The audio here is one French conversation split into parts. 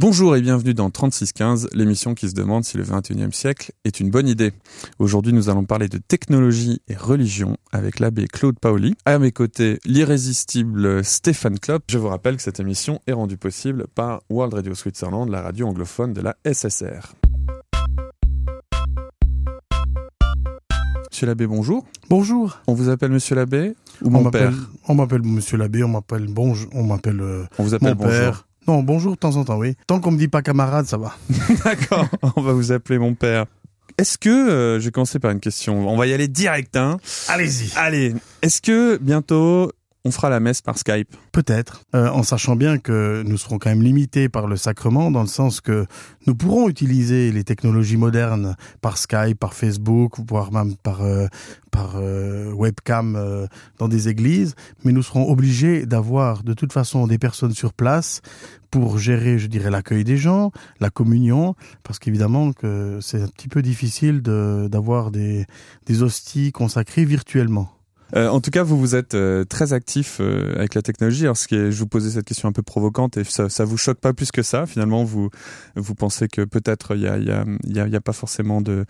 Bonjour et bienvenue dans 3615, l'émission qui se demande si le 21e siècle est une bonne idée. Aujourd'hui, nous allons parler de technologie et religion avec l'abbé Claude Paoli. À mes côtés, l'irrésistible Stéphane Klopp. Je vous rappelle que cette émission est rendue possible par World Radio Switzerland, la radio anglophone de la SSR. Monsieur l'abbé, bonjour. Bonjour. On vous appelle monsieur l'abbé ou mon père? On m'appelle monsieur l'abbé, on m'appelle bonjour, on m'appelle euh, On vous appelle mon bonjour. père. Non, bonjour de temps en temps, oui. Tant qu'on me dit pas camarade, ça va. D'accord, on va vous appeler mon père. Est-ce que, euh, je vais commencer par une question, on va y aller direct, hein Allez-y. Allez, est-ce que bientôt on fera la messe par Skype Peut-être, euh, en sachant bien que nous serons quand même limités par le sacrement, dans le sens que nous pourrons utiliser les technologies modernes par Skype, par Facebook, voire même par euh, par euh, webcam dans des églises, mais nous serons obligés d'avoir de toute façon des personnes sur place pour gérer, je dirais, l'accueil des gens, la communion, parce qu'évidemment que c'est un petit peu difficile d'avoir des des hosties consacrées virtuellement. Euh, en tout cas, vous vous êtes euh, très actif euh, avec la technologie. Alors, ce qui est, je vous posais cette question un peu provocante et ça, ça vous choque pas plus que ça. Finalement, vous vous pensez que peut-être il y a, y, a, y, a, y a pas forcément de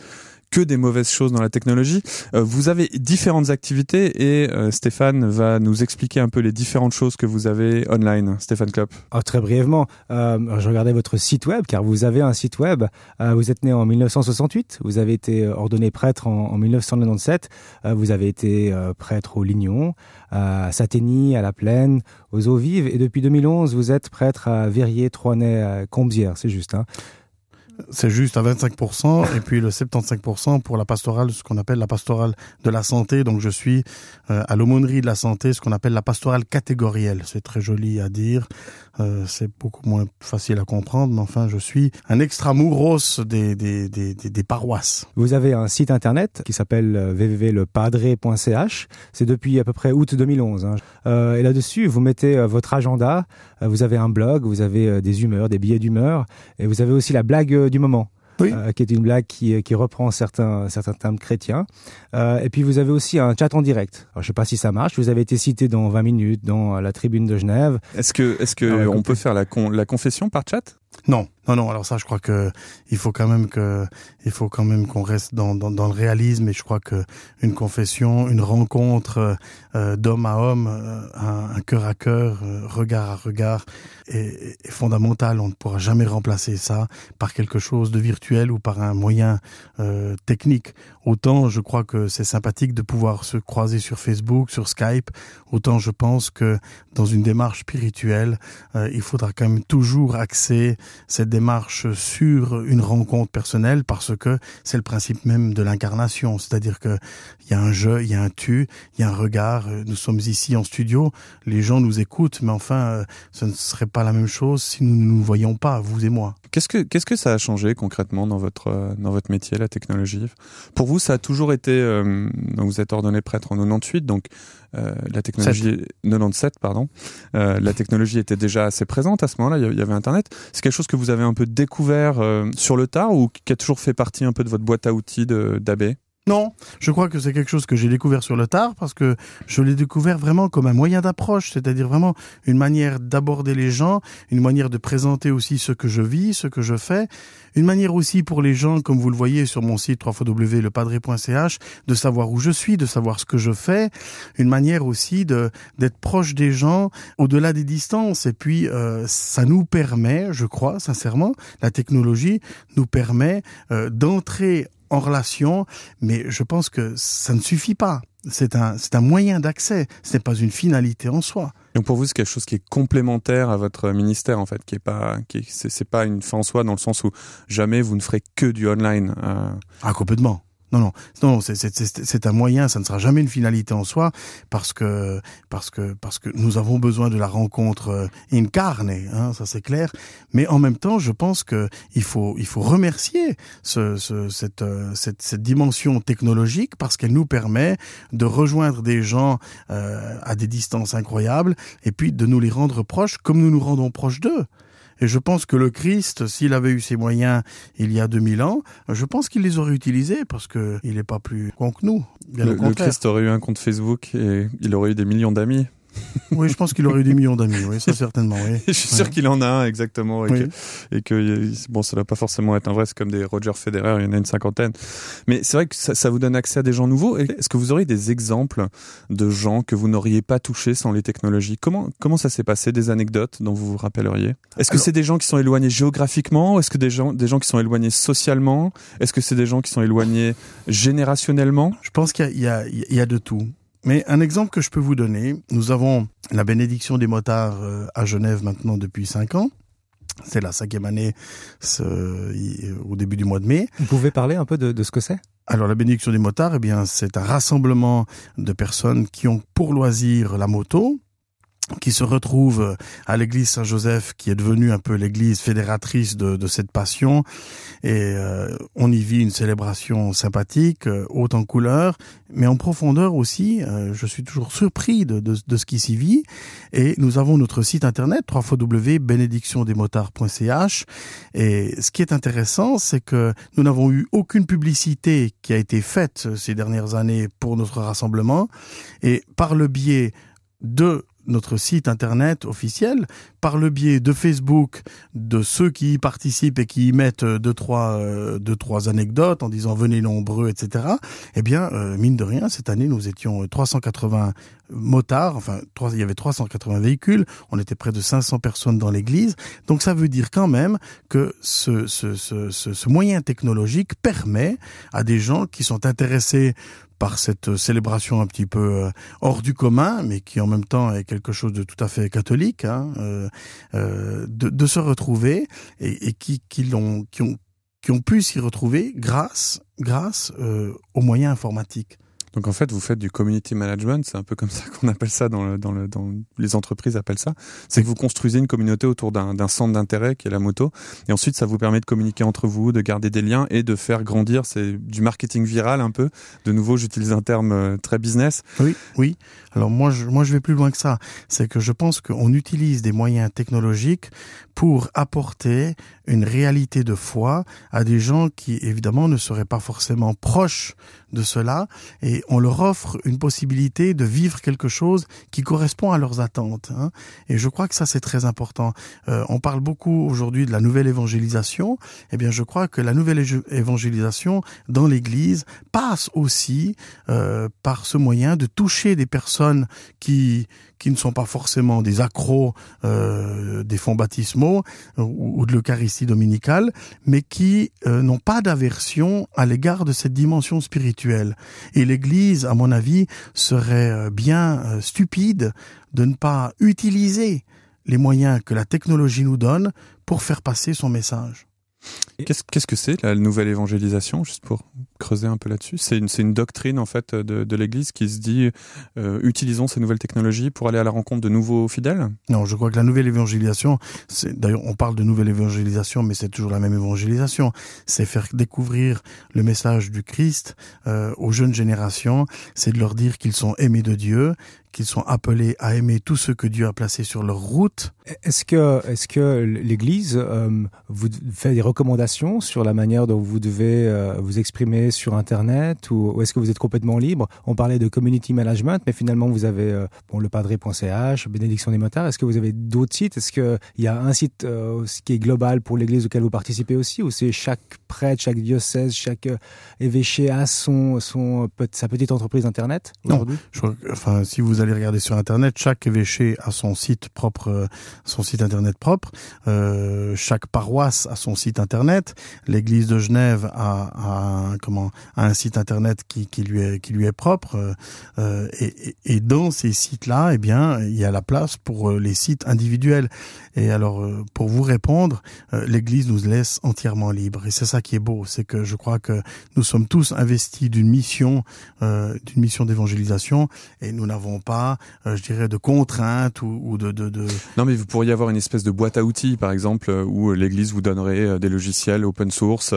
que des mauvaises choses dans la technologie. Euh, vous avez différentes activités et euh, Stéphane va nous expliquer un peu les différentes choses que vous avez online. Stéphane Klopp. Oh, très brièvement, euh, je regardais votre site web car vous avez un site web. Vous êtes né en 1968, vous avez été ordonné prêtre en, en 1997, euh, vous avez été prêtre au Lignon, à Satény, à la Plaine, aux Eaux Vives et depuis 2011 vous êtes prêtre à Verrier, Troinay, à Combières, c'est juste. Hein c'est juste à 25% et puis le 75% pour la pastorale, ce qu'on appelle la pastorale de la santé. Donc je suis euh, à l'aumônerie de la santé, ce qu'on appelle la pastorale catégorielle. C'est très joli à dire, euh, c'est beaucoup moins facile à comprendre, mais enfin je suis un extramuros des, des, des, paroisses. Vous avez un site internet qui s'appelle euh, www.lepadre.ch. C'est depuis à peu près août 2011. Hein. Et là-dessus, vous mettez votre agenda, vous avez un blog, vous avez des humeurs, des billets d'humeur, et vous avez aussi la blague du moment. Oui. Euh, qui est une blague qui, qui reprend certains, certains termes chrétiens. Euh, et puis vous avez aussi un chat en direct. Alors, je sais pas si ça marche. Vous avez été cité dans 20 minutes dans la tribune de Genève. Est-ce que, est-ce que Ah on peut faire la, con, la confession par chat? Non, non, non. Alors ça, je crois que il faut quand même que il faut quand même qu'on reste dans, dans, dans le réalisme. Et je crois que une confession, une rencontre euh, d'homme à homme, euh, un, un cœur à cœur, euh, regard à regard, est, est fondamentale. On ne pourra jamais remplacer ça par quelque chose de virtuel ou par un moyen euh, technique. Autant je crois que c'est sympathique de pouvoir se croiser sur Facebook, sur Skype. Autant je pense que dans une démarche spirituelle, euh, il faudra quand même toujours axer cette démarche sur une rencontre personnelle parce que c'est le principe même de l'incarnation. C'est-à-dire que il y a un je, il y a un tu, il y a un regard. Euh, Nous sommes ici en studio, les gens nous écoutent, mais enfin, euh, ce ne serait pas la même chose si nous ne nous voyions pas, vous et moi. Qu'est-ce que qu'est-ce que ça a changé concrètement dans votre euh, dans votre métier, la technologie? Pour vous, ça a toujours été. Euh, vous êtes ordonné prêtre en 98, donc euh, la technologie 97, pardon. Euh, la technologie était déjà assez présente à ce moment-là. Il y avait Internet. C'est quelque chose que vous avez un peu découvert euh, sur le tard ou qui a toujours fait partie un peu de votre boîte à outils d'abbé Non, je crois que c'est quelque chose que j'ai découvert sur le tard parce que je l'ai découvert vraiment comme un moyen d'approche, c'est-à-dire vraiment une manière d'aborder les gens, une manière de présenter aussi ce que je vis, ce que je fais, une manière aussi pour les gens, comme vous le voyez sur mon site www.lepadre.ch, de savoir où je suis, de savoir ce que je fais, une manière aussi de d'être proche des gens au-delà des distances. Et puis euh, ça nous permet, je crois sincèrement, la technologie nous permet euh, d'entrer en relation, mais je pense que ça ne suffit pas. C'est un, c'est un moyen d'accès, ce n'est pas une finalité en soi. Donc pour vous, c'est quelque chose qui est complémentaire à votre ministère en fait, qui est pas, qui est- c'est c'est pas une fin en soi dans le sens où jamais vous ne ferez que du online. euh, Ah, complètement. Non, non, non, c'est- un moyen, ça ne sera jamais une finalité en soi, parce que parce que parce que nous avons besoin de la rencontre euh, incarne, hein, ça c'est clair. Mais en même temps, je pense que il faut il faut remercier ce, ce- cette, euh, cette cette dimension technologique parce qu'elle nous permet de rejoindre des gens euh, à des distances incroyables et puis de nous les rendre proches comme nous nous rendons proches d'eux. Et je pense que le Christ, s'il avait eu ses moyens il y a 2000 ans, je pense qu'il les aurait utilisés parce que il n'est pas plus con que nous. Bien le, au le contraire. Christ aurait eu un compte Facebook et il aurait eu des millions d'amis. Oui, je pense qu'il aurait eu des millions d'amis, oui, ça certainement. Oui. je suis sûr qu'il en a un, exactement. Et, que, et que, bon, ça doit pas forcément être un vrai, c'est comme des Roger Federer, il y en a une cinquantaine. Mais c'est vrai que ça, ça, vous donne accès à des gens nouveaux. Est-ce que vous auriez des exemples de gens que vous n'auriez pas touchés sans les technologies? Comment, comment ça s'est passé? Des anecdotes dont vous vous rappelleriez? Est-ce que c'est des gens qui sont éloignés géographiquement? Est-ce que des gens, des gens qui sont éloignés socialement? Est-ce que c'est des gens qui sont éloignés générationnellement? Je pense qu'il y, y, y a de tout. Mais un exemple que je peux vous donner, nous avons la bénédiction des motards euh, à Genève maintenant depuis cinq ans. C'est la cinquième année ce, au début du mois de mai. Vous pouvez parler un peu de, de ce que c'est? Alors la bénédiction des motards, eh bien c'est un rassemblement de personnes qui ont pour loisir la moto, qui se retrouve à l'église Saint-Joseph, qui est devenue un peu l'église fédératrice de, de, cette passion. Et euh, on y vit une célébration sympathique, euh, haute en couleur, mais en profondeur aussi. Euh, je suis toujours surpris de, de, de ce qui s'y vit. Et nous avons notre site internet, www.bénédictiondesmotards.ch. Et ce qui est intéressant, c'est que nous n'avons eu aucune publicité qui a été faite ces dernières années pour notre rassemblement. Et par le biais de notre site internet officiel par le biais de Facebook de ceux qui y participent et qui y mettent deux trois euh, deux trois anecdotes en disant venez nombreux etc eh bien euh, mine de rien cette année nous étions 380 motards enfin il y avait 380 véhicules. On était près de 500 personnes dans l'église. Donc ça veut dire quand même que ce, ce, ce, ce moyen technologique permet à des gens qui sont intéressés par cette célébration un petit peu euh, hors du commun, mais qui en même temps est quelque chose de tout à fait catholique, hein, euh, euh, de, se retrouver et, qui, l'ont, qui, ont, qui ont pu s'y retrouver grâce, grâce euh, aux moyens informatiques. Donc en fait, vous faites du community management, c'est un peu comme ça qu'on appelle ça dans, le, dans, le, dans les entreprises appellent ça. C'est que vous construisez une communauté autour d'un centre d'intérêt qui est la moto, et ensuite ça vous permet de communiquer entre vous, de garder des liens et de faire grandir. C'est du marketing viral un peu. De nouveau, j'utilise un terme euh, très business. Oui, oui. Alors moi, je, moi, je vais plus loin que ça. C'est que je pense qu'on utilise des moyens technologiques pour apporter une réalité de foi à des gens qui, évidemment, ne seraient pas forcément proches de cela, et on leur offre une possibilité de vivre quelque chose qui correspond à leurs attentes. Hein. Et je crois que ça, c'est très important. Euh, on parle beaucoup aujourd'hui de la nouvelle évangélisation. Eh bien, je crois que la nouvelle évangélisation dans l'Église passe aussi euh, par ce moyen de toucher des personnes qui qui ne sont pas forcément des accros euh, des fonds baptismaux ou, ou de l'Eucharistie dominicale, mais qui euh, n'ont pas d'aversion à l'égard de cette dimension spirituelle. Et l'Église, à mon avis, serait euh, bien euh, stupide de ne pas utiliser les moyens que la technologie nous donne pour faire passer son message. Qu'est-ce qu'est-ce que c'est la nouvelle évangélisation, juste pour creuser un peu là-dessus C'est une, doctrine en fait de, de l'Église qui se dit euh, utilisons ces nouvelles technologies pour aller à la rencontre de nouveaux fidèles. Non, je crois que la nouvelle évangélisation, d'ailleurs on parle de nouvelle évangélisation, mais c'est toujours la même évangélisation. C'est faire découvrir le message du Christ euh, aux jeunes générations. C'est de leur dire qu'ils sont aimés de Dieu, qu'ils sont appelés à aimer tout ce que Dieu a placé sur leur route. Est-ce que, l'Église euh, vous fait des recommandations sur la manière dont vous devez euh, vous exprimer sur Internet ou, ou est-ce que vous êtes complètement libre? On parlait de community management, mais finalement vous avez euh, bon, le padré.ch, bénédiction des motards. Est-ce que vous avez d'autres sites? Est-ce qu'il y a un site euh, qui est global pour l'Église auquel vous participez aussi ou c'est chaque prêtre, chaque diocèse, chaque euh, évêché a son, son, sa petite entreprise Internet Non, je enfin, si vous allez regarder sur Internet, chaque évêché a son site propre, euh, son site Internet propre. Euh, chaque paroisse a son site Internet. L'Église de Genève a, a, comment, a un site Internet qui, lui, est, propre. Euh, et, et, dans ces sites-là, eh bien, il y a la place pour les sites individuels. Et alors, pour vous répondre, l'Église nous laisse entièrement libre. Et c'est ça qui est beau, c'est que je crois que nous sommes tous investis d'une mission, euh, d'une mission d'évangélisation, et nous n'avons pas, euh, je dirais, de contraintes ou, de, Non, mais vous pourriez avoir une espèce de boîte à outils, par exemple, où l'Église vous donnerait des logiciels open source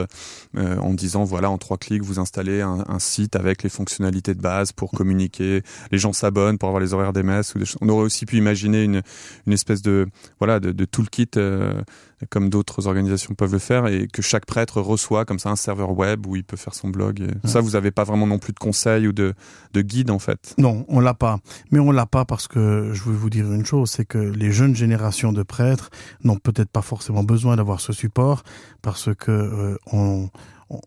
euh, en disant voilà, en trois clics vous installez un, site avec les fonctionnalités de base pour communiquer. Les gens s'abonnent pour avoir les horaires des messes. On aurait aussi pu imaginer une, espèce de voilà de, de toolkit euh, comme d'autres organisations peuvent le faire et que chaque prêtre reçoit comme ça un serveur web où il peut faire son blog. Et Ça, vous n'avez pas vraiment non plus de conseils ou de, de guide en fait? Non, on l'a pas. Mais on l'a pas parce que je veux vous dire une chose, c'est que les jeunes générations de prêtres n'ont peut-être pas forcément besoin d'avoir ce support parce que euh, on,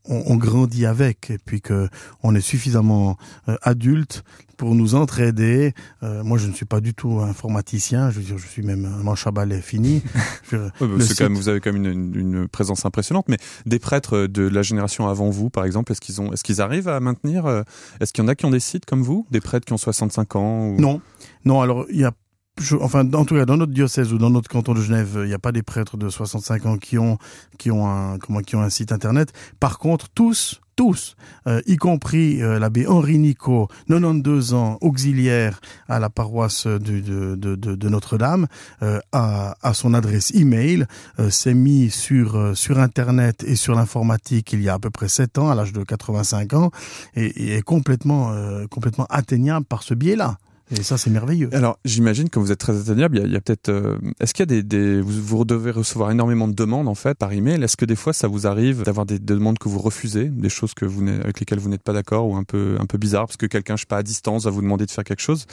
on, grandit avec et puis que on est suffisamment euh, adulte pour nous entraider. Euh, moi, je ne suis pas du tout informaticien. Je veux dire, je suis même un manche à balai fini. Bah, c'est quand même, vous avez quand même une, une, présence impressionnante. Mais des prêtres de la génération avant vous, par exemple, est-ce qu'ils ont, est-ce qu'ils arrivent à maintenir euh, Est-ce qu'il y en a qui ont des sites comme vous, des prêtres qui ont 65 ans ou... Non, non. Alors, il y a je, enfin, en tout cas, dans notre diocèse ou dans notre canton de Genève, il n'y a pas des prêtres de 65 ans qui ont, qui ont un, comment, qui ont un site internet. Par contre, tous, tous, euh, y compris euh, l'abbé Henri Nico, 92 ans, auxiliaire à la paroisse de, Notre-Dame, euh, a, son adresse email, euh, s'est mis sur, sur Internet et sur l'informatique il y a à peu près 7 ans, à l'âge de 85 ans, et, et est complètement, complètement atteignable par ce biais-là. Et ça, c'est merveilleux. Alors, j'imagine que vous êtes très atteignable. Il y a, peut-être. Euh, est-ce qu'il y a des, des vous, vous, devez recevoir énormément de demandes en fait par email. Est-ce que des fois, ça vous arrive d'avoir des, des, demandes que vous refusez, des choses que vous avec lesquelles vous n'êtes pas d'accord ou un peu un peu bizarre parce que quelqu'un, je sais pas, à distance, va vous demander de faire quelque chose?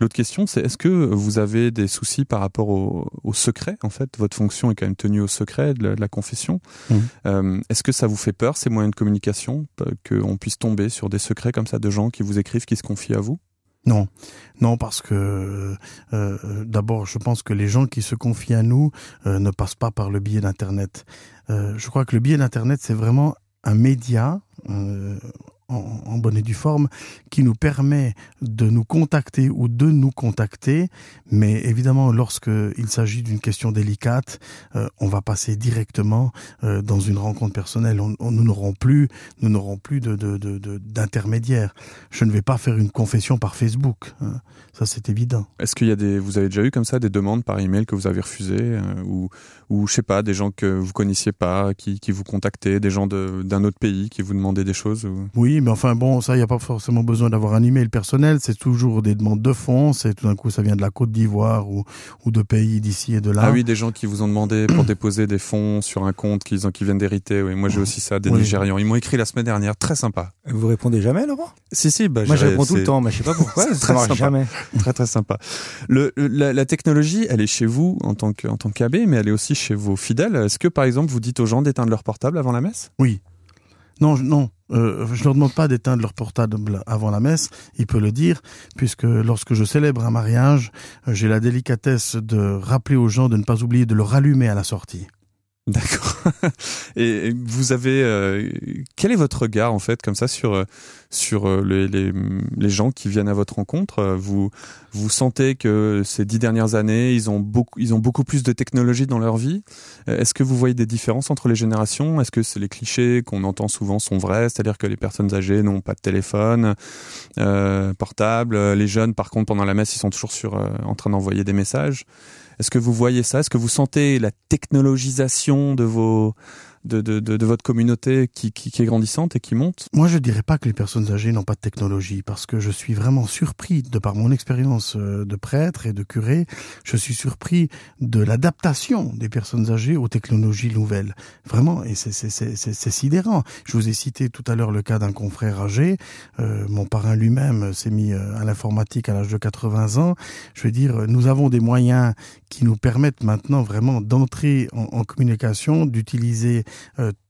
L'autre question, c'est est-ce que vous avez des soucis par rapport au, au, secret en fait? Votre fonction est quand même tenue au secret de la, de la confession. Mmh. Euh, est-ce que ça vous fait peur ces moyens de communication qu'on puisse tomber sur des secrets comme ça de gens qui vous écrivent, qui se confient à vous? Non, non, parce que euh, euh, d'abord, je pense que les gens qui se confient à nous euh, ne passent pas par le biais d'Internet. Euh, je crois que le biais d'Internet, c'est vraiment un média en, en, bonne et due forme qui nous permet de nous contacter ou de nous contacter. Mais évidemment, lorsqu'il s'agit d'une question délicate, euh, on va passer directement euh, dans une rencontre personnelle. On, on, nous n'aurons plus, nous n'aurons plus de, de, de, d'intermédiaire. Je ne vais pas faire une confession par Facebook. Hein. Ça, c'est évident. Est-ce qu'il y a des, vous avez déjà eu comme ça des demandes par email que vous avez refusées euh, ou, ou je sais pas, des gens que vous connaissiez pas, qui, qui vous contactaient, des gens d'un autre pays qui vous demandaient des choses ou... Oui, mais enfin bon, ça, il n'y a pas forcément besoin d'avoir un email personnel. C'est toujours des demandes de fonds. C'est tout d'un coup, ça vient de la Côte d'Ivoire ou, ou de pays d'ici et de là. Ah oui, des gens qui vous ont demandé pour déposer des fonds sur un compte qu'ils qui viennent d'hériter. Oui, moi j'ai aussi ça, des oui. Nigérians. Ils m'ont écrit la semaine dernière, très sympa. Vous répondez jamais, Laurent? Si, si. Bah, moi, je réponds tout le temps, mais je sais pas pourquoi. ça marche sympa. jamais. Très, très sympa. Le, la, la, technologie, elle est chez vous en tant que, en tant qu'abbé, mais elle est aussi chez vos fidèles. Est-ce que, par exemple, vous dites aux gens d'éteindre leur portable avant la messe? Oui. Non, non. Euh, je ne leur demande pas d'éteindre leur portable avant la messe, il peut le dire, puisque lorsque je célèbre un mariage, j'ai la délicatesse de rappeler aux gens de ne pas oublier de le rallumer à la sortie. D'accord. Et vous avez euh, quel est votre regard en fait comme ça sur euh, sur euh, les, les, gens qui viennent à votre rencontre? Vous vous sentez que ces dix dernières années ils ont beaucoup ils ont beaucoup plus de technologie dans leur vie? Est-ce que vous voyez des différences entre les générations? Est-ce que c'est les clichés qu'on entend souvent sont vrais, c'est-à-dire que les personnes âgées n'ont pas de téléphone euh, portable, les jeunes par contre pendant la messe ils sont toujours sur euh, en train d'envoyer des messages? Est-ce que vous voyez ça? Est-ce que vous sentez la technologisation de vos de, de, de, de, votre communauté qui, qui, qui, est grandissante et qui monte Moi, je dirais pas que les personnes âgées n'ont pas de technologie, parce que je suis vraiment surpris, de par mon expérience euh, de prêtre et de curé, je suis surpris de l'adaptation des personnes âgées aux technologies nouvelles. Vraiment, et c'est sidérant. Je vous ai cité tout à l'heure le cas d'un confrère âgé. Euh, mon parrain lui-même s'est mis euh, à l'informatique à l'âge de 80 ans. Je veux dire, nous avons des moyens qui nous permettent maintenant vraiment d'entrer en, communication, d'utiliser euh,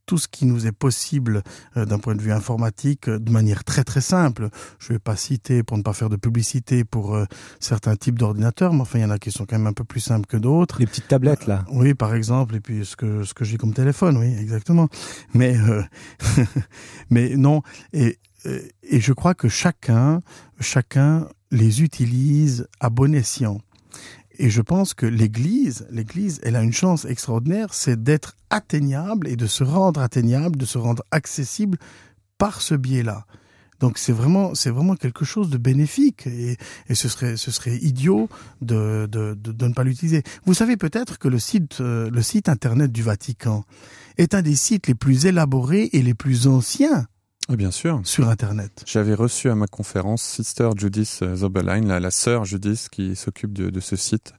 tout ce qui nous est possible euh, d'un point de vue informatique euh, de manière très très simple. Je ne vais pas citer pour ne pas faire de publicité pour euh, certains types d'ordinateurs, mais enfin il y en a qui sont quand même un peu plus simples que d'autres. Les petites tablettes là. oui, par exemple, et puis ce que ce que j'ai comme téléphone, oui, exactement. Mais mais non et et je crois que chacun chacun les utilise à bon escient. Et je pense que l'Église, l'Église, elle a une chance extraordinaire, c'est d'être atteignable et de se rendre atteignable, de se rendre accessible par ce biais-là. Donc c'est vraiment, c'est vraiment quelque chose de bénéfique et, et ce serait, ce serait idiot de, de, de, de ne pas l'utiliser. Vous savez peut-être que le site, euh, le site internet du Vatican est un des sites les plus élaborés et les plus anciens bien sûr. Sur Internet. J'avais reçu à ma conférence Sister Judith Zobelein, la, la sœur Judith qui s'occupe de, de, ce site.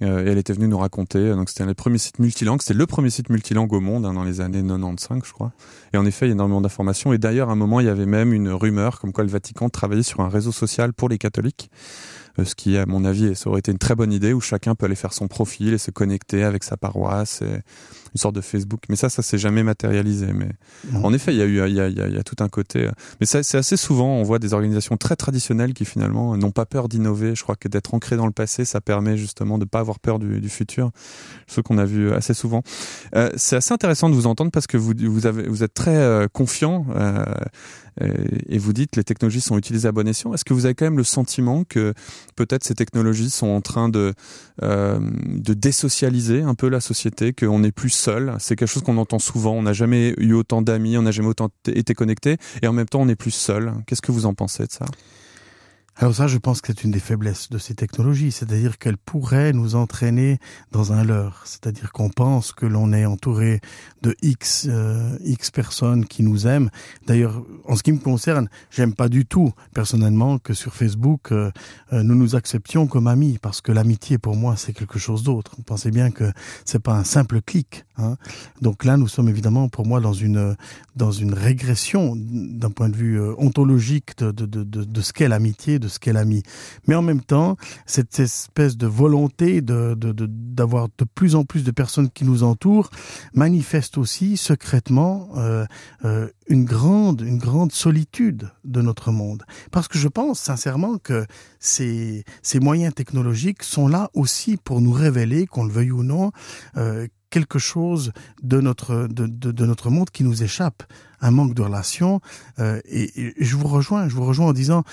Euh, et elle était venue nous raconter. Donc c'était un des premiers sites multilingues. C'était le premier site multilingue au monde hein, dans les années 95, je crois. Et en effet, il y a énormément d'informations. Et d'ailleurs, à un moment, il y avait même une rumeur comme quoi le Vatican travaillait sur un réseau social pour les catholiques. Euh, ce qui, à mon avis, ça aurait été une très bonne idée où chacun peut aller faire son profil et se connecter avec sa paroisse, et une sorte de Facebook. Mais ça, ça s'est jamais matérialisé. Mais en effet, il y a eu, il y a, il y a, tout un côté. Euh, mais c'est assez souvent, on voit des organisations très traditionnelles qui finalement n'ont pas peur d'innover. Je crois que d'être ancré dans le passé, ça permet justement de pas avoir peur du, du futur. Ce qu'on a vu assez souvent. Euh, c'est assez intéressant de vous entendre parce que vous, vous avez, vous êtes très euh, confiant. Euh, et vous dites les technologies sont utilisées à bon escient. Est-ce que vous avez quand même le sentiment que peut-être ces technologies sont en train de, euh, de désocialiser un peu la société, qu'on n'est plus seul? C'est quelque chose qu'on entend souvent. On n'a jamais eu autant d'amis, on n'a jamais autant été connecté, et en même temps on n'est plus seul. Qu'est-ce que vous en pensez de ça? Alors ça, je pense que c'est une des faiblesses de ces technologies, c'est-à-dire qu'elles pourraient nous entraîner dans un leurre, c'est-à-dire qu'on pense que l'on est entouré de X euh, X personnes qui nous aiment. D'ailleurs, en ce qui me concerne, j'aime pas du tout personnellement que sur Facebook euh, euh, nous nous acceptions comme amis, parce que l'amitié pour moi c'est quelque chose d'autre. Pensez bien que c'est pas un simple clic. Hein. Donc là, nous sommes évidemment pour moi dans une dans une régression d'un point de vue ontologique de, de, de, de ce qu'est l'amitié, ce qu'elle a mis. Mais en même temps, cette espèce de volonté de d'avoir de, plus en plus de personnes qui nous entourent manifeste aussi secrètement euh, euh, une grande une grande solitude de notre monde. Parce que je pense sincèrement que ces ces moyens technologiques sont là aussi pour nous révéler, qu'on le veuille ou non, euh, quelque chose de notre de, de, de, notre monde qui nous échappe un manque de relation euh, et, et, je vous rejoins je vous rejoins en disant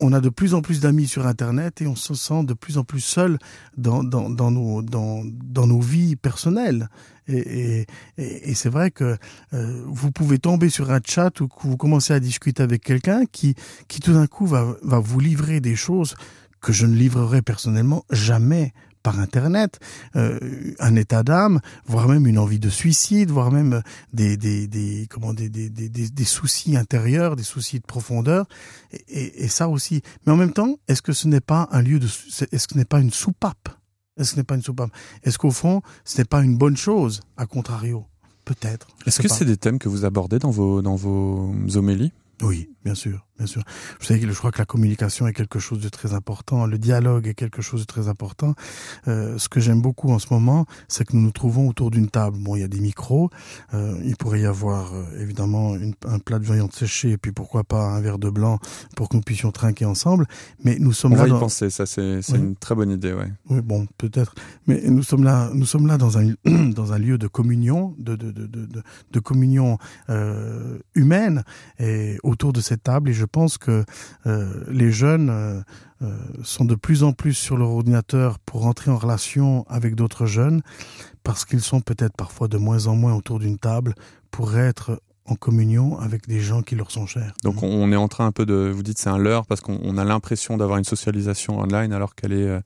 on a de plus en plus d'amis sur internet et on se sent de plus en plus seul dans dans, dans nos dans, dans nos vies personnelles. Et, et, et c'est vrai que euh, vous pouvez tomber sur un chat ou que vous commencez à discuter avec quelqu'un qui qui tout d'un coup va va vous livrer des choses que je ne livrerai personnellement jamais par internet euh, un état d'âme voire même une envie de suicide voire même des des des comment des des des, des soucis intérieurs des soucis de profondeur et, et, et ça aussi. Mais en même temps est-ce que ce n'est pas un lieu de est-ce que ce n'est pas une soupape? Est-ce que ce n'est pas une soupape? Est-ce qu'au fond ce n'est pas une bonne chose à contrario? Peut-être. Est-ce que c'est des thèmes que vous abordez dans vos dans vos homélies? Oui bien sûr bien sûr. Je sais que je crois que la communication est quelque chose de très important, le dialogue est quelque chose de très important. Euh, ce que j'aime beaucoup en ce moment, c'est que nous nous trouvons autour d'une table. Bon, il y a des micros, euh, il pourrait y avoir euh, évidemment une, un plat de viande séchée et puis pourquoi pas un verre de blanc pour que nous puissions trinquer ensemble. Mais nous sommes On là. va y dans... penser, ça c'est oui. une très bonne idée, ouais. Oui, bon, peut-être. Mais nous sommes là, nous sommes là dans un dans un lieu de communion, de de de de, de communion humaine et autour de cette table et je je pense que euh, les jeunes euh, euh, sont de plus en plus sur leur ordinateur pour entrer en relation avec d'autres jeunes parce qu'ils sont peut-être parfois de moins en moins autour d'une table pour être en communion avec des gens qui leur sont chers. Donc on est en train un peu de vous dites c'est un leurre parce qu'on a l'impression d'avoir une socialisation online alors qu'elle est euh,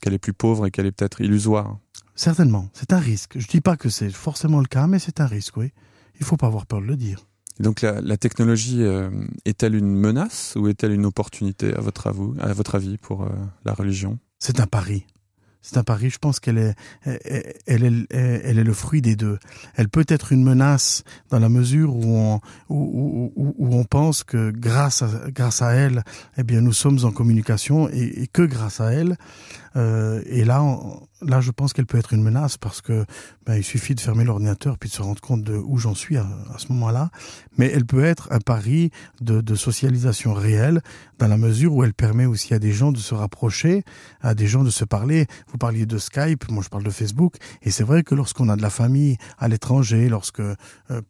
qu'elle est plus pauvre et qu'elle est peut-être illusoire. Certainement, c'est un risque. Je dis pas que c'est forcément le cas mais c'est un risque oui. Il faut pas avoir peur de le dire. Donc la, la technologie euh, est-elle une menace ou est-elle une opportunité à votre, avis, pour euh, la religion? C'est un pari. C'est un pari. Je pense qu'elle est, elle, elle, elle est le fruit des deux. Elle peut être une menace dans la mesure où on, où, où, où on pense que grâce à, grâce à elle, eh bien, nous sommes en communication et que grâce à elle. Euh, et là, là, je pense qu'elle peut être une menace parce que ben, il suffit de fermer l'ordinateur puis de se rendre compte de où j'en suis à, ce moment-là. Mais elle peut être un pari de, de socialisation réelle dans la mesure où elle permet aussi à des gens de se rapprocher, à des gens de se parler. Vous parliez de Skype, moi je parle de Facebook, et c'est vrai que lorsqu'on a de la famille à l'étranger, lorsque euh,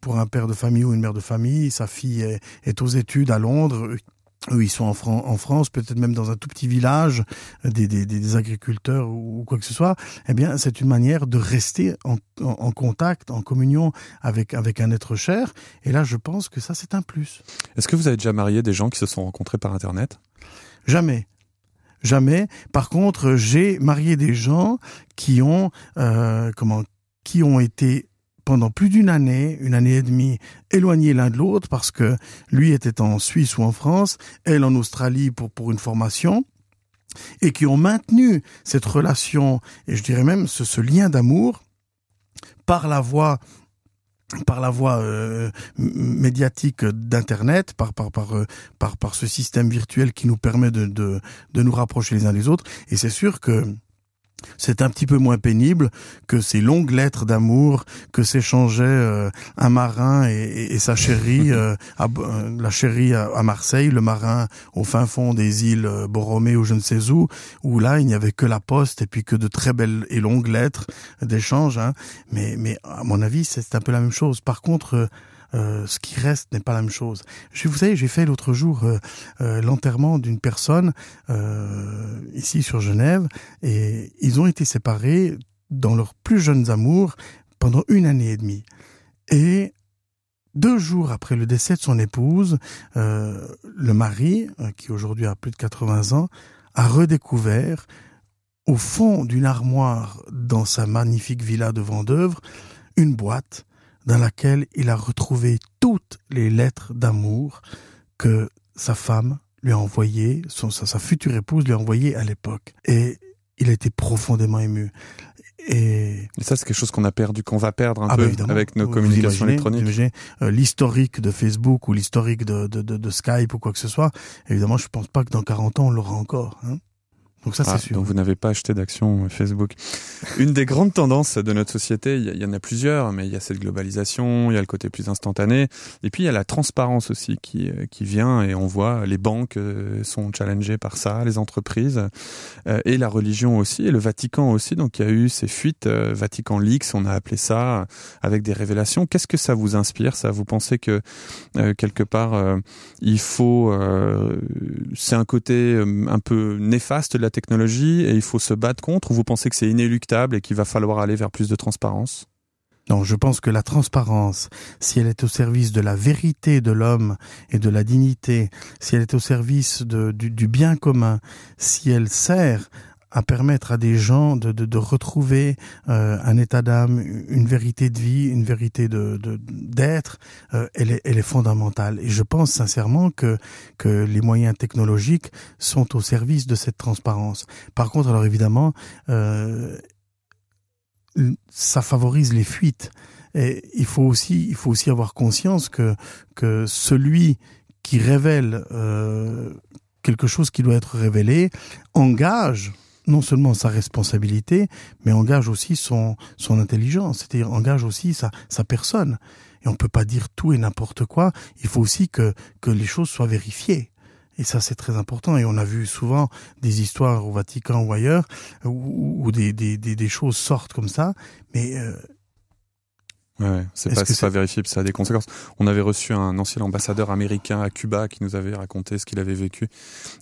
pour un père de famille ou une mère de famille, sa fille est aux études à Londres, eux ils sont en, Fran en France peut-être même dans un tout petit village des, des, des agriculteurs ou quoi que ce soit. Eh bien c'est une manière de rester en, en, en contact en communion avec avec un être cher. Et là je pense que ça c'est un plus. Est-ce que vous avez déjà marié des gens qui se sont rencontrés par internet? Jamais. Jamais. Par contre j'ai marié des gens qui ont euh, comment qui ont été pendant plus d'une année, une année et demie, éloignés l'un de l'autre parce que lui était en Suisse ou en France, elle en Australie pour, pour une formation et qui ont maintenu cette relation et je dirais même ce, ce lien d'amour par la voie par la voie euh, médiatique d'internet, par par par, euh, par par ce système virtuel qui nous permet de de, de nous rapprocher les uns des autres. Et c'est sûr que c'est un petit peu moins pénible que ces longues lettres d'amour que s'échangeait euh, un marin et, sa chérie, euh, euh, la chérie à, Marseille, le marin au fin fond des îles Borromée ou je ne sais où, où là il n'y avait que la poste et puis que de très belles et longues lettres d'échange. Hein. Mais, mais à mon avis c'est un peu la même chose. Par contre euh, ce qui reste n'est pas la même chose. Je, vous savez, j'ai fait l'autre jour euh, euh, l'enterrement d'une personne ici sur Genève et ils ont été séparés dans leurs plus jeunes amours pendant une année et demie. Et deux jours après le décès de son épouse, le mari, qui aujourd'hui a plus de 80 ans, a redécouvert au fond d'une armoire dans sa magnifique villa de Vendœuvre une boîte dans laquelle il a retrouvé toutes les lettres d'amour que sa femme lui a envoyées, son, sa, future épouse lui a envoyées à l'époque. Et il a été profondément ému. Et, ça, c'est quelque chose qu'on a perdu, qu'on va perdre un ah, peu bah, avec nos communications électroniques. Euh, l'historique de Facebook ou l'historique de, de, de, de, Skype ou quoi que ce soit, évidemment, je pense pas que dans 40 ans, on l'aura encore. Hein donc ça, c'est ah, sûr. Donc vous n'avez pas acheté d'action Facebook. Une des grandes tendances de notre société, il y, en a plusieurs, mais il y a cette globalisation, il y a le côté plus instantané, et puis il y a la transparence aussi qui, euh, qui vient, et on voit les banques euh, sont challengées par ça, les entreprises, euh, et la religion aussi, et le Vatican aussi. Donc il y a eu ces fuites Vatican Leaks, on a appelé ça, avec des révélations. Qu'est-ce que ça vous inspire Ça, vous pensez que quelque part il faut, c'est un côté un peu néfaste de la technologie et il faut se battre contre ou vous pensez que c'est inéluctable et qu'il va falloir aller vers plus de transparence? Non, je pense que la transparence, si elle est au service de la vérité de l'homme et de la dignité, si elle est au service du, du bien commun, si elle sert à permettre à des gens de, de, de retrouver euh, un état d'âme, une vérité de vie, une vérité de d'être, euh, elle, est, elle est fondamentale. Et je pense sincèrement que que les moyens technologiques sont au service de cette transparence. Par contre, alors évidemment, euh, ça favorise les fuites. Et il faut aussi, il faut aussi avoir conscience que que celui qui révèle euh, quelque chose qui doit être révélé engage non seulement sa responsabilité, mais engage aussi son, son intelligence, c'est-à-dire engage aussi sa, sa personne. Et on peut pas dire tout et n'importe quoi. Il faut aussi que, que les choses soient vérifiées. Et ça, c'est très important. Et on a vu souvent des histoires au Vatican ou ailleurs où, des, des, des, choses sortent comme ça. Mais euh, Ouais, c'est pas, pas vérifié, ça a des conséquences. On avait reçu un ancien ambassadeur américain à Cuba qui nous avait raconté ce qu'il avait vécu.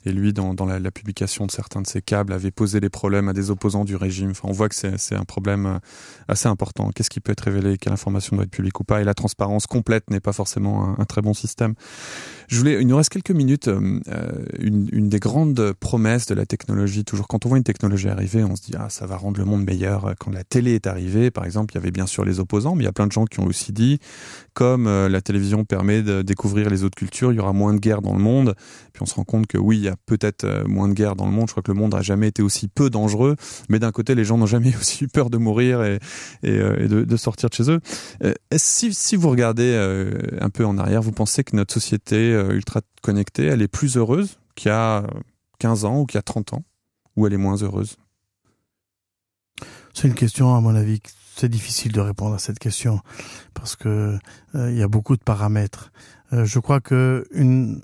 Et lui, dans, dans la, la, publication de certains de ses câbles, avait posé des problèmes à des opposants du régime. Enfin, on voit que c'est un problème euh, assez important. Qu'est-ce qui peut être révélé, quelle information doit être publique ou pas? Et la transparence complète n'est pas forcément un, un, très bon système. Je voulais, il nous reste quelques minutes. Euh, une, une, des grandes promesses de la technologie, toujours quand on voit une technologie arriver, on se dit ah ça va rendre le monde meilleur. Quand la télé est arrivée, par exemple, il y avait bien sûr les opposants, mais il y a plein de gens qui ont aussi dit, comme euh, la télévision permet de découvrir les autres cultures, il y aura moins de guerres dans le monde. Puis on se rend compte que oui, il y a peut-être euh, moins de guerres dans le monde. Je crois que le monde a jamais été aussi peu dangereux, mais d'un côté, les gens n'ont jamais aussi eu peur de mourir et, euh, de, de, sortir de chez eux. Si, si vous regardez un peu en arrière, vous pensez que notre société ultra connectée, elle est plus heureuse qu'il y a 15 ans ou qu'il y a 30 ans, ou elle est moins heureuse? C'est une question, à mon avis, c'est difficile de répondre à cette question parce que euh, il y a beaucoup de paramètres. Euh, je crois que une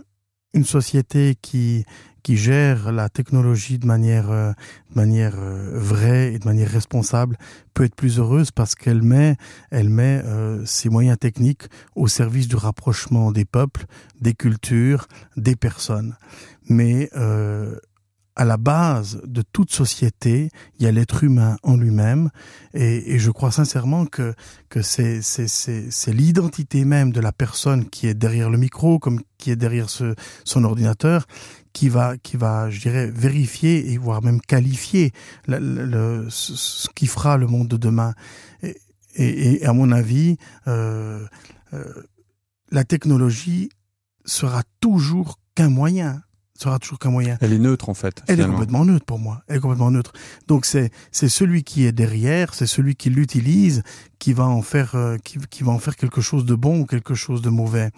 une société qui qui gère la technologie de manière euh, de manière vraie et de manière responsable peut être plus heureuse parce qu'elle met elle met ses moyens techniques au service du rapprochement des peuples, des cultures, des personnes. Mais à la base de toute société, il y a l'être humain en lui-même, et, je crois sincèrement que c'est l'identité même de la personne qui est derrière le micro, comme qui est derrière ce, son ordinateur, qui va qui va, je dirais, vérifier et voire même qualifier le, ce qui fera le monde de demain. Et, à mon avis, euh, euh, la technologie sera toujours qu'un moyen sera toujours qu'un moyen. Elle est neutre en fait. Elle est complètement neutre pour moi. Elle est complètement neutre. Donc c'est c'est celui qui est derrière, c'est celui qui l'utilise qui va en faire euh, qui, qui, va en faire quelque chose de bon ou quelque chose de mauvais.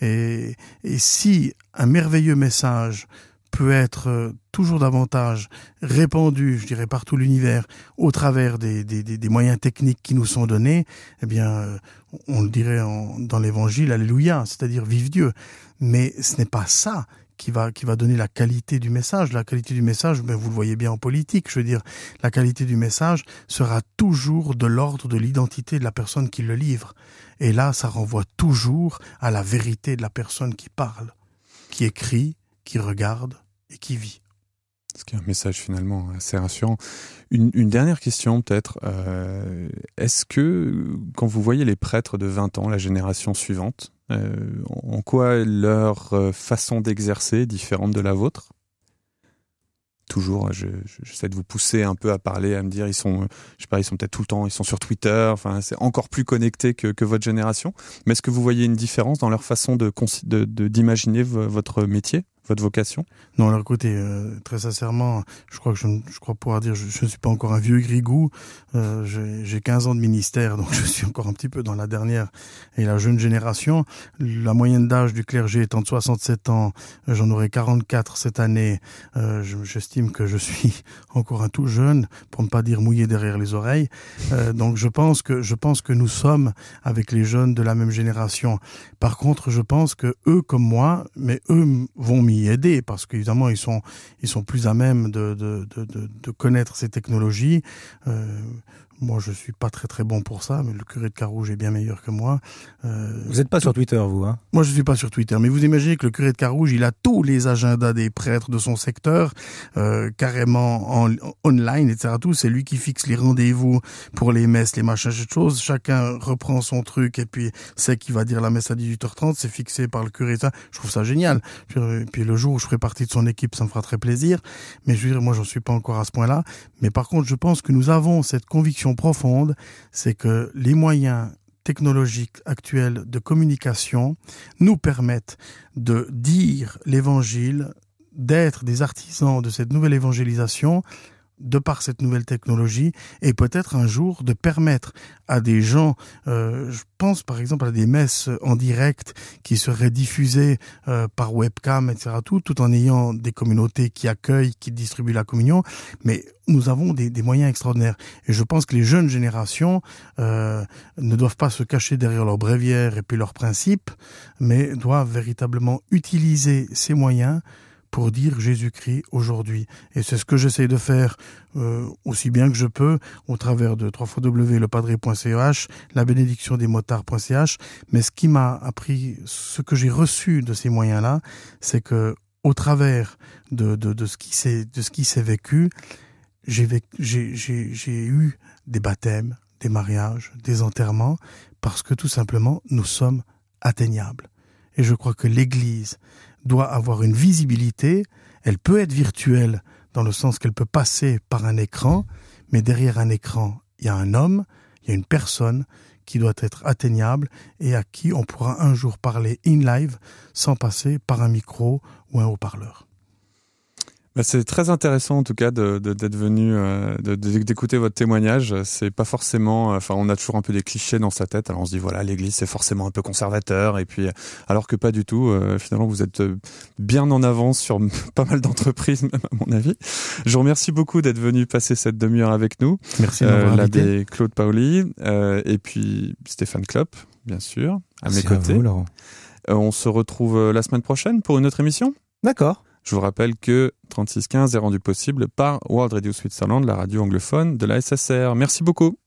Et et si un merveilleux message peut être euh, toujours davantage répandu, je dirais, par tout l'univers au travers des, des, des, moyens techniques qui nous sont donnés, eh bien, euh, on le dirait en, dans l'Évangile, Alléluia, c'est-à-dire vive Dieu. Mais ce n'est pas ça qui va qui va donner la qualité du message. La qualité du message, ben vous le voyez bien en politique, je veux dire, la qualité du message sera toujours de l'ordre de l'identité de la personne qui le livre. Et là, ça renvoie toujours à la vérité de la personne qui parle, qui écrit, qui regarde et qui vit. Ce qui est un message finalement assez rassurant. Une, dernière question peut-être. Euh, Est-ce que quand vous voyez les prêtres de 20 ans, la génération suivante, euh, en quoi leur euh, façon d'exercer est différente de la vôtre? Toujours, j'essaie de vous pousser un peu à parler, à me dire ils sont, je sais pas, ils sont peut-être tout le temps, ils sont sur Twitter. Enfin, c'est encore plus connecté que, que votre génération. Mais est-ce que vous voyez une différence dans leur façon de d'imaginer votre métier? Votre vocation? Non, alors écoutez, euh, très sincèrement, je crois que je, je crois pouvoir dire, je ne suis pas encore un vieux grigou. Euh, J'ai 15 ans de ministère, donc je suis encore un petit peu dans la dernière et la jeune génération. La moyenne d'âge du clergé étant de 67 ans, j'en aurai 44 cette année. Euh, J'estime que je suis encore un tout jeune, pour ne pas dire mouillé derrière les oreilles. Euh, donc je pense que je pense que nous sommes avec les jeunes de la même génération. Par contre, je pense que eux comme moi, mais eux vont m'y aider parce qu'évidemment ils sont sont plus à même de connaître ces technologies. Euh, moi, je suis pas très très bon pour ça, mais le curé de Carouge est bien meilleur que moi. Euh, vous n'êtes pas sur Twitter, vous hein? Moi, je suis pas sur Twitter, mais vous imaginez que le curé de Carouge, il a tous les agendas des prêtres de son secteur, euh, carrément en online, etc. Tout, c'est lui qui fixe les rendez-vous pour les messes, les machins, ces choses. Chacun reprend son truc et puis sait qu'il va dire la messe à 18h30, c'est fixé par le curé. Ça, je trouve ça génial. Et puis le jour où je ferai partie de son équipe, ça me fera très plaisir. Mais je veux dire, moi, j'en suis pas encore à ce point-là. Mais par contre, je pense que nous avons cette conviction profonde, c'est que les moyens technologiques actuels de communication nous permettent de dire l'évangile, d'être des artisans de cette nouvelle évangélisation de par cette nouvelle technologie et peut-être un jour de permettre à des gens, euh, je pense par exemple à des messes en direct qui seraient diffusées euh, par webcam, etc., tout, tout en ayant des communautés qui accueillent, qui distribuent la communion, mais nous avons des, des moyens extraordinaires. Et je pense que les jeunes générations euh, ne doivent pas se cacher derrière leurs bréviaires et puis leurs principes, mais doivent véritablement utiliser ces moyens pour dire Jésus-Christ aujourd'hui. Et c'est ce que j'essaie de faire euh, aussi bien que je peux au travers de www.lepadré.ch, la bénédiction des motards.ch. Mais ce qui m'a appris, ce que j'ai reçu de ces moyens-là, c'est que au travers de, de, de ce qui s'est de ce qui s'est vécu, j'ai eu des baptêmes, des mariages, des enterrements, parce que tout simplement nous sommes atteignables. Et je crois que l'Église doit avoir une visibilité. Elle peut être virtuelle dans le sens qu'elle peut passer par un écran, mais derrière un écran, il y a un homme, il y a une personne qui doit être atteignable et à qui on pourra un jour parler in live sans passer par un micro ou un haut-parleur. Bah, c'est très intéressant en tout cas de, d'être venu, euh, d'écouter votre témoignage. C'est pas forcément, euh, enfin, on a toujours un peu des clichés dans sa tête. Alors on se dit voilà, l'Église c'est forcément un peu conservateur, et puis alors que pas du tout. Euh, finalement, vous êtes bien en avance sur pas mal d'entreprises, même à mon avis. Je vous remercie beaucoup d'être venu passer cette demi-heure avec nous. Merci. Euh, L'abbé Claude Paoli et puis Stéphane Klopp, bien sûr, à mes côtés. Laurent. on se retrouve la semaine prochaine pour une autre émission? D'accord. Je vous rappelle que 3615 est rendu possible par World Radio Switzerland, la radio anglophone de la SSR. Merci beaucoup.